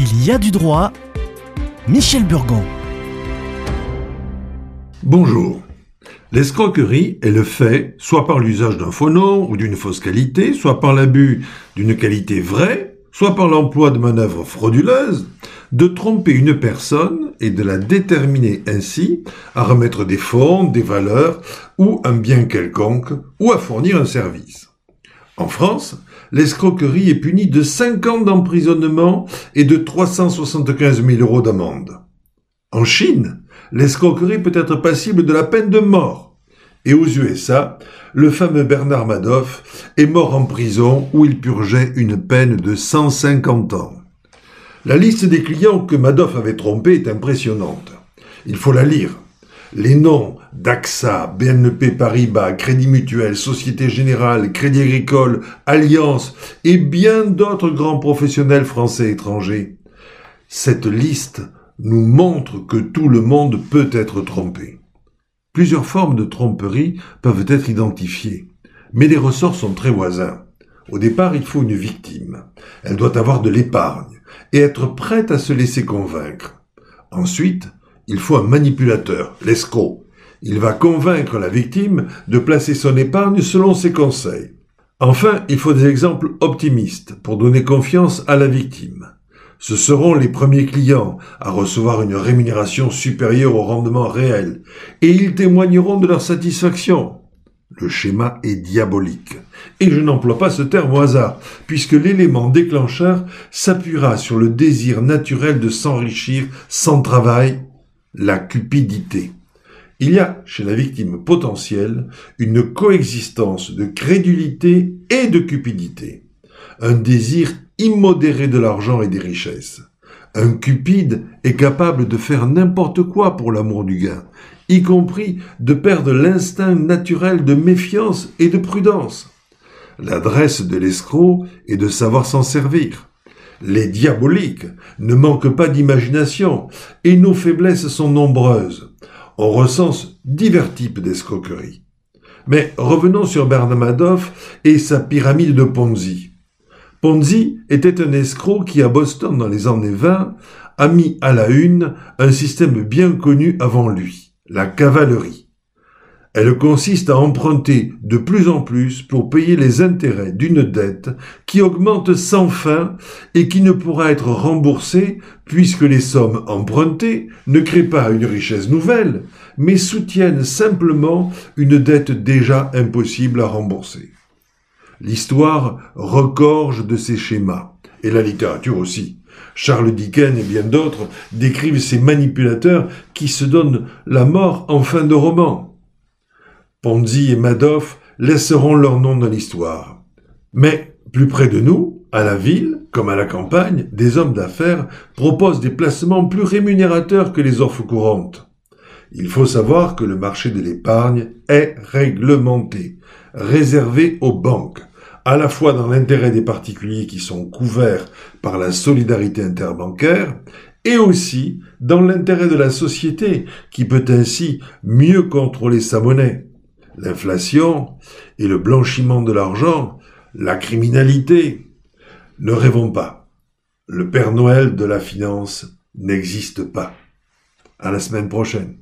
Il y a du droit. Michel Burgon. Bonjour. L'escroquerie est le fait, soit par l'usage d'un faux nom ou d'une fausse qualité, soit par l'abus d'une qualité vraie, soit par l'emploi de manœuvres frauduleuses, de tromper une personne et de la déterminer ainsi à remettre des fonds, des valeurs ou un bien quelconque, ou à fournir un service. En France, l'escroquerie est punie de 5 ans d'emprisonnement et de 375 000 euros d'amende. En Chine, l'escroquerie peut être passible de la peine de mort. Et aux USA, le fameux Bernard Madoff est mort en prison où il purgeait une peine de 150 ans. La liste des clients que Madoff avait trompés est impressionnante. Il faut la lire. Les noms d'AXA, BNP Paribas, Crédit Mutuel, Société Générale, Crédit Agricole, Alliance et bien d'autres grands professionnels français et étrangers. Cette liste nous montre que tout le monde peut être trompé. Plusieurs formes de tromperie peuvent être identifiées, mais les ressorts sont très voisins. Au départ, il faut une victime. Elle doit avoir de l'épargne et être prête à se laisser convaincre. Ensuite, il faut un manipulateur, l'escroc. Il va convaincre la victime de placer son épargne selon ses conseils. Enfin, il faut des exemples optimistes pour donner confiance à la victime. Ce seront les premiers clients à recevoir une rémunération supérieure au rendement réel, et ils témoigneront de leur satisfaction. Le schéma est diabolique. Et je n'emploie pas ce terme au hasard, puisque l'élément déclencheur s'appuiera sur le désir naturel de s'enrichir sans travail, la cupidité. Il y a chez la victime potentielle une coexistence de crédulité et de cupidité, un désir immodéré de l'argent et des richesses. Un cupide est capable de faire n'importe quoi pour l'amour du gain, y compris de perdre l'instinct naturel de méfiance et de prudence. L'adresse de l'escroc est de savoir s'en servir. Les diaboliques ne manquent pas d'imagination et nos faiblesses sont nombreuses. On recense divers types d'escroqueries. Mais revenons sur Bernard Madoff et sa pyramide de Ponzi. Ponzi était un escroc qui, à Boston dans les années 20, a mis à la une un système bien connu avant lui, la cavalerie. Elle consiste à emprunter de plus en plus pour payer les intérêts d'une dette qui augmente sans fin et qui ne pourra être remboursée puisque les sommes empruntées ne créent pas une richesse nouvelle, mais soutiennent simplement une dette déjà impossible à rembourser. L'histoire regorge de ces schémas, et la littérature aussi. Charles Dickens et bien d'autres décrivent ces manipulateurs qui se donnent la mort en fin de roman. Ponzi et Madoff laisseront leur nom dans l'histoire. Mais plus près de nous, à la ville, comme à la campagne, des hommes d'affaires proposent des placements plus rémunérateurs que les offres courantes. Il faut savoir que le marché de l'épargne est réglementé, réservé aux banques, à la fois dans l'intérêt des particuliers qui sont couverts par la solidarité interbancaire, et aussi dans l'intérêt de la société qui peut ainsi mieux contrôler sa monnaie l'inflation et le blanchiment de l'argent, la criminalité. Ne rêvons pas. Le Père Noël de la finance n'existe pas. À la semaine prochaine.